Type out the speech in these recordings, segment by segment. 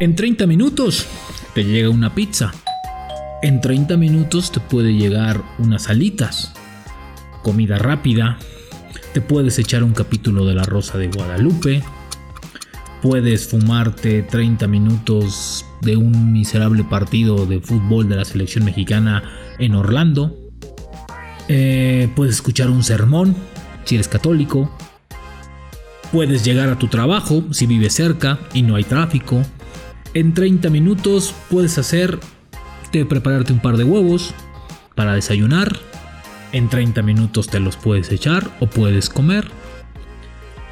En 30 minutos te llega una pizza. En 30 minutos te puede llegar unas alitas. Comida rápida. Te puedes echar un capítulo de La Rosa de Guadalupe. Puedes fumarte 30 minutos de un miserable partido de fútbol de la selección mexicana en Orlando. Eh, puedes escuchar un sermón si eres católico. Puedes llegar a tu trabajo si vives cerca y no hay tráfico. En 30 minutos puedes hacer de prepararte un par de huevos para desayunar. En 30 minutos te los puedes echar o puedes comer.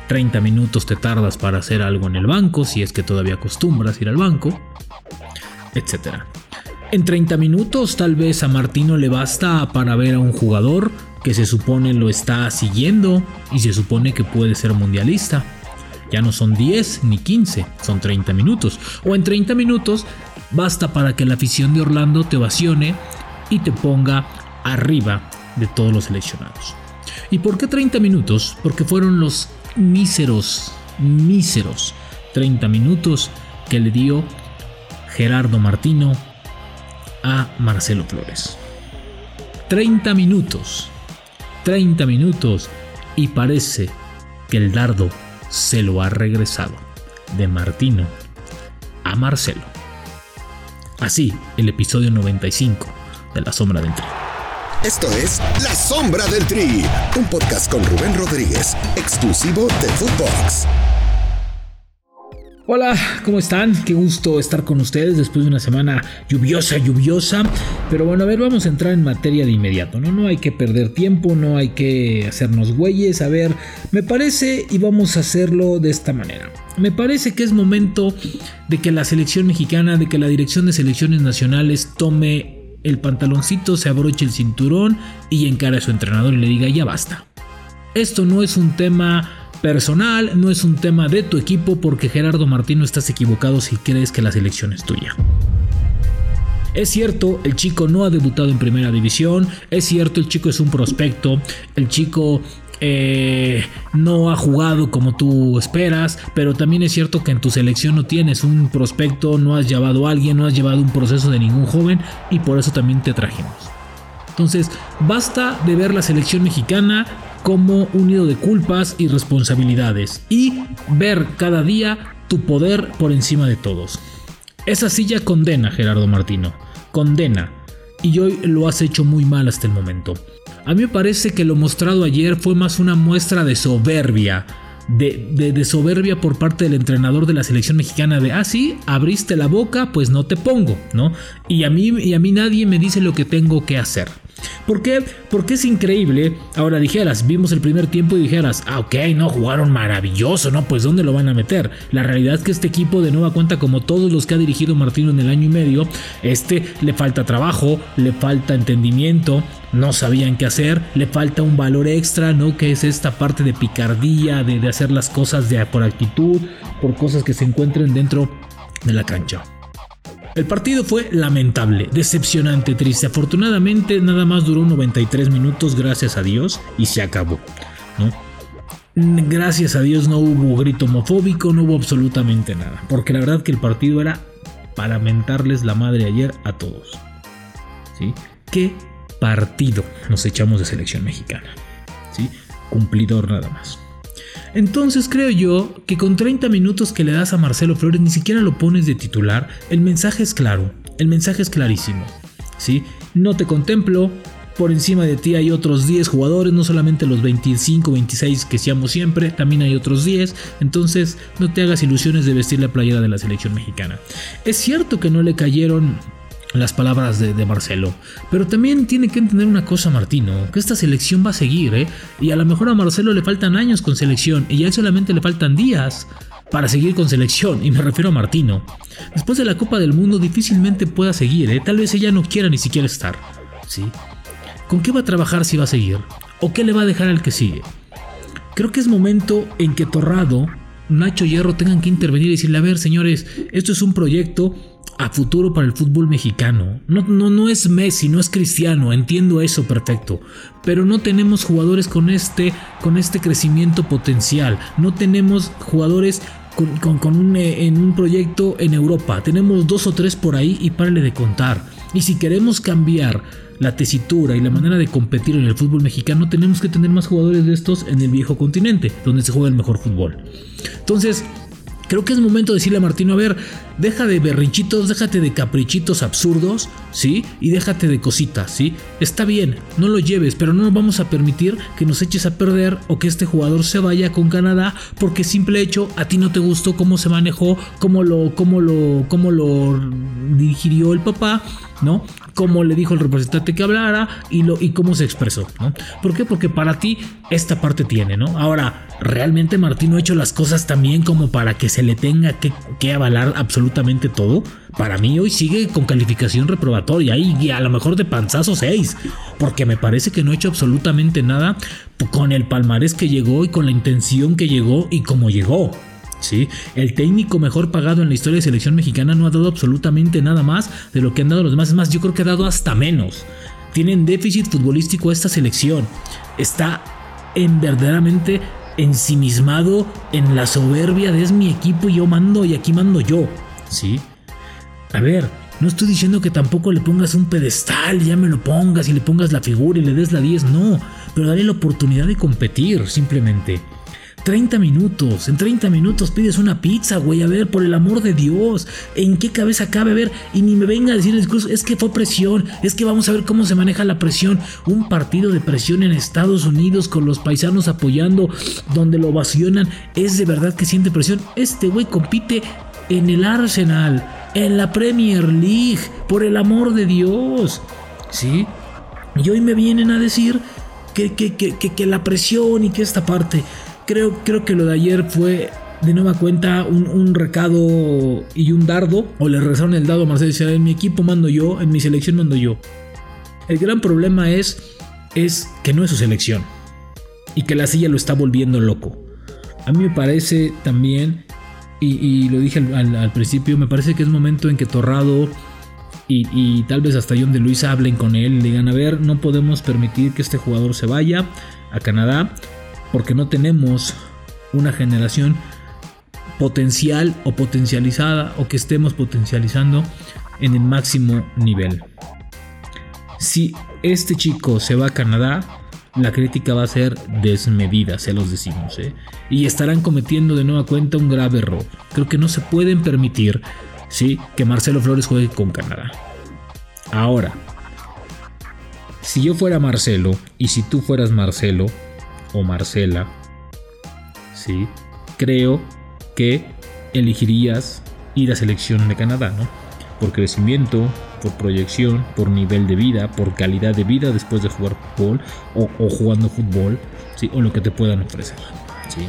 30 minutos te tardas para hacer algo en el banco si es que todavía acostumbras ir al banco, etc. En 30 minutos tal vez a Martino le basta para ver a un jugador que se supone lo está siguiendo y se supone que puede ser mundialista. Ya no son 10 ni 15, son 30 minutos. O en 30 minutos basta para que la afición de Orlando te ovacione y te ponga arriba de todos los seleccionados. ¿Y por qué 30 minutos? Porque fueron los míseros, míseros 30 minutos que le dio Gerardo Martino a Marcelo Flores. 30 minutos, 30 minutos y parece que el dardo se lo ha regresado de Martino a Marcelo. Así, el episodio 95 de La Sombra del Tri. Esto es La Sombra del Tri, un podcast con Rubén Rodríguez, exclusivo de Footbox. Hola, ¿cómo están? Qué gusto estar con ustedes después de una semana lluviosa, lluviosa. Pero bueno, a ver, vamos a entrar en materia de inmediato, ¿no? No hay que perder tiempo, no hay que hacernos güeyes. A ver, me parece, y vamos a hacerlo de esta manera. Me parece que es momento de que la selección mexicana, de que la dirección de selecciones nacionales tome el pantaloncito, se abroche el cinturón y encare a su entrenador y le diga, ya basta. Esto no es un tema personal, no es un tema de tu equipo porque Gerardo Martino estás equivocado si crees que la selección es tuya. Es cierto, el chico no ha debutado en primera división, es cierto, el chico es un prospecto, el chico eh, no ha jugado como tú esperas, pero también es cierto que en tu selección no tienes un prospecto, no has llevado a alguien, no has llevado un proceso de ningún joven y por eso también te trajimos. Entonces, basta de ver la selección mexicana como un nido de culpas y responsabilidades y ver cada día tu poder por encima de todos. Esa silla condena, Gerardo Martino, condena, y hoy lo has hecho muy mal hasta el momento. A mí me parece que lo mostrado ayer fue más una muestra de soberbia, de, de, soberbia por parte del entrenador de la selección mexicana de, ah, sí, abriste la boca, pues no te pongo, ¿no? Y a mí, y a mí nadie me dice lo que tengo que hacer. ¿Por qué? Porque es increíble. Ahora dijeras, vimos el primer tiempo y dijeras, ah, ok, no, jugaron maravilloso, ¿no? Pues ¿dónde lo van a meter? La realidad es que este equipo de nueva cuenta, como todos los que ha dirigido Martino en el año y medio, este le falta trabajo, le falta entendimiento, no sabían qué hacer, le falta un valor extra, ¿no? Que es esta parte de picardía, de, hacer las cosas de, por actitud, por cosas que se encuentren dentro de la cancha. El partido fue lamentable, decepcionante, triste. Afortunadamente nada más duró 93 minutos, gracias a Dios, y se acabó. Gracias a Dios no hubo grito homofóbico, no hubo absolutamente nada. Porque la verdad que el partido era para mentarles la madre ayer a todos. ¿Sí? ¿Qué partido nos echamos de selección mexicana? ¿Sí? Cumplidor nada más. Entonces creo yo que con 30 minutos que le das a Marcelo Flores ni siquiera lo pones de titular, el mensaje es claro, el mensaje es clarísimo. ¿sí? No te contemplo, por encima de ti hay otros 10 jugadores, no solamente los 25, 26 que seamos siempre, también hay otros 10, entonces no te hagas ilusiones de vestir la playera de la selección mexicana. Es cierto que no le cayeron las palabras de, Marcelo. Pero también tiene que entender una cosa Martino, que esta selección va a seguir, ¿eh? Y a lo mejor a Marcelo le faltan años con selección y a él solamente le faltan días para seguir con selección, y me refiero a Martino. Después de la Copa del Mundo difícilmente pueda seguir, ¿eh? Tal vez ella no quiera ni siquiera estar, ¿sí? ¿Con qué va a trabajar si va a seguir? ¿O qué le va a dejar al que sigue? Creo que es momento en que Torrado, Nacho Hierro tengan que intervenir y decirle, a ver señores, esto es un proyecto a futuro para el fútbol mexicano. No, no, no es Messi, no es Cristiano, entiendo eso perfecto. Pero no tenemos jugadores con este, con este crecimiento potencial. No tenemos jugadores con, un, eh, en un proyecto en Europa. Tenemos dos o tres por ahí y párale de contar. Y si queremos cambiar la tesitura y la manera de competir en el fútbol mexicano, tenemos que tener más jugadores de estos en el viejo continente, donde se juega el mejor fútbol. Entonces, Creo que es momento de decirle a Martino, a ver, deja de berrinchitos, déjate de caprichitos absurdos, ¿sí? Y déjate de cositas, ¿sí? Está bien, no lo lleves, pero no nos vamos a permitir que nos eches a perder o que este jugador se vaya con Canadá porque simple hecho a ti no te gustó cómo se manejó, cómo lo, cómo lo, cómo lo dirigió el papá, ¿no? Cómo le dijo el representante que hablara y, lo, y cómo se expresó, ¿no? ¿Por qué? Porque para ti esta parte tiene, ¿no? Ahora, ¿realmente Martino ha hecho las cosas también como para que se le tenga que, avalar absolutamente todo? Para mí hoy sigue con calificación reprobatoria y a lo mejor de panzazo 6, porque me parece que no ha hecho absolutamente nada con el palmarés que llegó y con la intención que llegó y cómo llegó. El técnico mejor pagado en la historia de selección mexicana no ha dado absolutamente nada más de lo que han dado los demás. Es más, yo creo que ha dado hasta menos. Tienen déficit futbolístico esta selección. Está en verdaderamente ensimismado en la soberbia de es mi equipo y yo mando y aquí mando yo. ¿Sí? A ver, no estoy diciendo que tampoco le pongas un pedestal, ya me lo pongas y le pongas la figura y le des la 10, no, pero dale la oportunidad de competir simplemente. 30 minutos, en 30 minutos pides una pizza, güey, a ver, por el amor de Dios, ¿en qué cabeza cabe? A ver, y ni me venga a decir el discurso, es que fue presión, es que vamos a ver cómo se maneja la presión, un partido de presión en Estados Unidos con los paisanos apoyando, donde lo ovacionan, es de verdad que siente presión, este güey compite en el Arsenal, en la Premier League, por el amor de Dios, ¿sí? Y hoy me vienen a decir que, que, que, que la presión y que esta parte creo, creo que lo de ayer fue de nueva cuenta un, recado y un dardo. O le rezaron el dado a Marcelo y en mi equipo mando yo, en mi selección mando yo. El gran problema es, es que no es su selección. Y que la silla lo está volviendo loco. A mí me parece también, y, lo dije al, principio, me parece que es momento en que Torrado y, y, tal vez hasta John de Luis hablen con él y digan, a ver, no podemos permitir que este jugador se vaya a Canadá porque no tenemos una generación potencial o potencializada o que estemos potencializando en el máximo nivel. Si este chico se va a Canadá, la crítica va a ser desmedida, se los decimos, ¿eh? y estarán cometiendo de nueva cuenta un grave error. Creo que no se pueden permitir ¿sí? que Marcelo Flores juegue con Canadá. Ahora, si yo fuera Marcelo y si tú fueras Marcelo, o Marcela, ¿sí? creo que elegirías ir a selección de Canadá, ¿no? Por crecimiento, por proyección, por nivel de vida, por calidad de vida después de jugar fútbol o, jugando fútbol, ¿sí? O lo que te puedan ofrecer, ¿sí?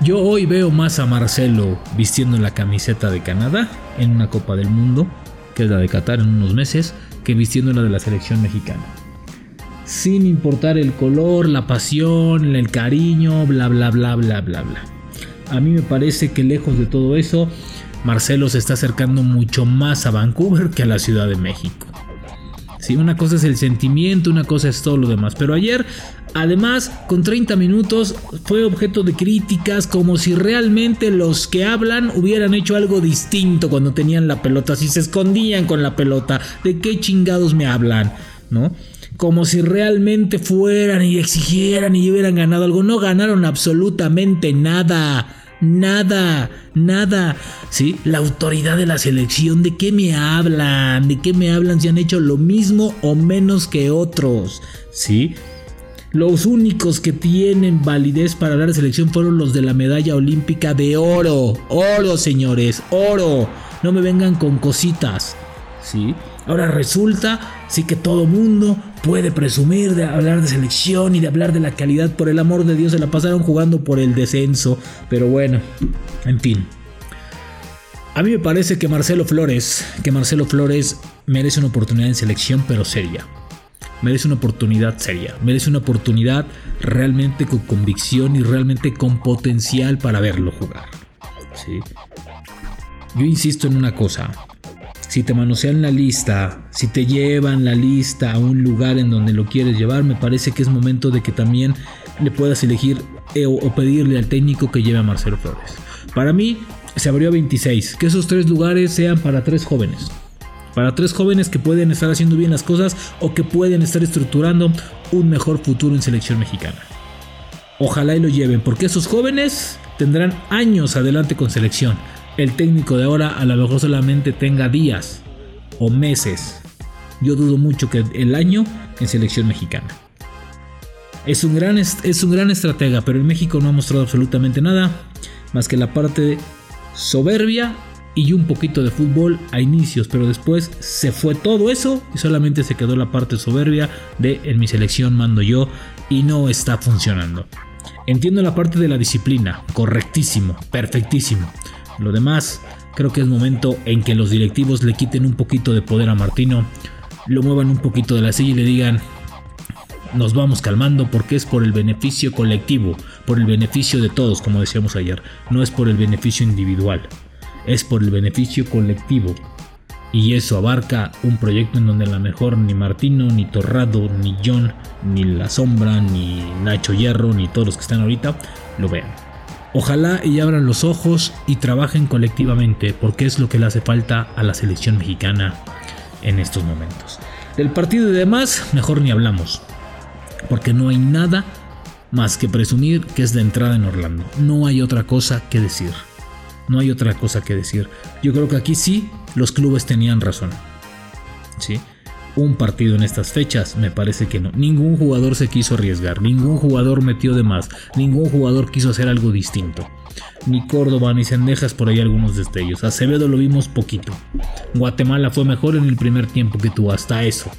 Yo hoy veo más a Marcelo vistiendo la camiseta de Canadá en una Copa del Mundo, que es la de Qatar en unos meses, que vistiendo la de la selección mexicana sin importar el color, la pasión, el cariño, bla, bla, bla, bla, bla, bla. A mí me parece que lejos de todo eso, Marcelo se está acercando mucho más a Vancouver que a la Ciudad de México. Sí, una cosa es el sentimiento, una cosa es todo lo demás. Pero ayer, además, con 30 minutos, fue objeto de críticas como si realmente los que hablan hubieran hecho algo distinto cuando tenían la pelota, si se escondían con la pelota. ¿De qué chingados me hablan? ¿No? Como si realmente fueran y exigieran y hubieran ganado algo. No ganaron absolutamente nada. Nada, nada. ¿Sí? La autoridad de la selección, ¿de qué me hablan? ¿De qué me hablan si han hecho lo mismo o menos que otros? ¿Sí? Los únicos que tienen validez para hablar de selección fueron los de la medalla olímpica de oro. Oro, señores, oro. No me vengan con cositas. ¿Sí? Ahora resulta, sí que todo mundo puede presumir de hablar de selección y de hablar de la calidad. Por el amor de Dios, se la pasaron jugando por el descenso. Pero bueno, en fin. A mí me parece que Marcelo Flores, que Marcelo Flores merece una oportunidad en selección, pero seria. Merece una oportunidad seria. Merece una oportunidad realmente con convicción y realmente con potencial para verlo jugar. ¿sí? Yo insisto en una cosa si te manosean la lista, si te llevan la lista a un lugar en donde lo quieres llevar, me parece que es momento de que también le puedas elegir eh, o pedirle al técnico que lleve a Marcelo Flores. Para mí se abrió a 26. Que esos tres lugares sean para tres jóvenes. Para tres jóvenes que pueden estar haciendo bien las cosas o que pueden estar estructurando un mejor futuro en selección mexicana. Ojalá y lo lleven, porque esos jóvenes tendrán años adelante con selección. El técnico de ahora a lo mejor solamente tenga días o meses. Yo dudo mucho que el año en selección mexicana. Es un gran, es un gran estratega, pero en México no ha mostrado absolutamente nada más que la parte soberbia y un poquito de fútbol a inicios, pero después se fue todo eso y solamente se quedó la parte soberbia de en mi selección mando yo y no está funcionando. Entiendo la parte de la disciplina, correctísimo, perfectísimo. Lo demás, creo que es momento en que los directivos le quiten un poquito de poder a Martino, lo muevan un poquito de la silla y le digan, nos vamos calmando porque es por el beneficio colectivo, por el beneficio de todos, como decíamos ayer, no es por el beneficio individual, es por el beneficio colectivo. Y eso abarca un proyecto en donde a lo mejor ni Martino, ni Torrado, ni John, ni La Sombra, ni Nacho Hierro, ni todos los que están ahorita lo vean. Ojalá y abran los ojos y trabajen colectivamente porque es lo que le hace falta a la selección mexicana en estos momentos. Del partido y demás, mejor ni hablamos porque no hay nada más que presumir que es la entrada en Orlando. No hay otra cosa que decir. No hay otra cosa que decir. Yo creo que aquí sí los clubes tenían razón. ¿Sí? Un partido en estas fechas, me parece que no. Ningún jugador se quiso arriesgar, ningún jugador metió de más, ningún jugador quiso hacer algo distinto. Ni Córdoba ni Cendejas por ahí algunos destellos. Acevedo lo vimos poquito. Guatemala fue mejor en el primer tiempo que tú, hasta eso.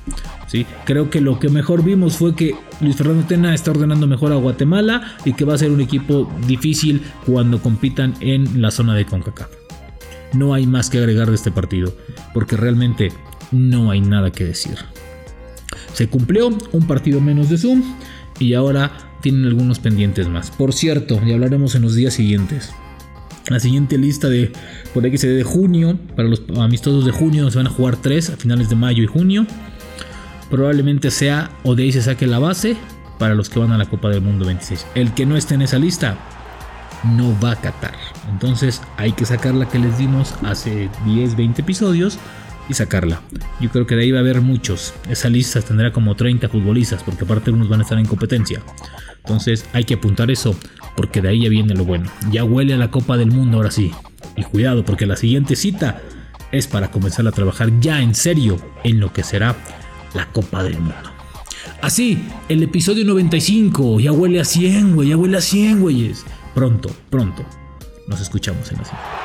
Creo que lo que mejor vimos fue que Luis Fernando Tena está ordenando mejor a Guatemala y que va a ser un equipo difícil cuando compitan en la zona de CONCACAF. No hay más que agregar de este partido, porque realmente no hay nada que decir. Se cumplió un partido menos de Zoom y ahora tienen algunos pendientes más. Por cierto, ya hablaremos en los días siguientes. La siguiente lista de por X de junio, para los amistosos de junio se van a jugar tres a finales de mayo y junio probablemente sea o de ahí se saque la base para los que van a la Copa del Mundo 26. El que no esté en esa lista no va a Qatar. Entonces hay que sacar la que les dimos hace 10, 20 episodios y sacarla. Yo creo que de ahí va a haber muchos. Esa lista tendrá como 30 futbolistas porque aparte unos van a estar en competencia. Entonces hay que apuntar eso porque de ahí ya viene lo bueno. Ya huele a la Copa del Mundo ahora sí. Y cuidado porque la siguiente cita es para comenzar a trabajar ya en serio en lo que será la Copa del Mundo. Así, el episodio 95 ya huele a 100, güey, ya huele a 100, güeyes. Pronto, pronto. Nos escuchamos en la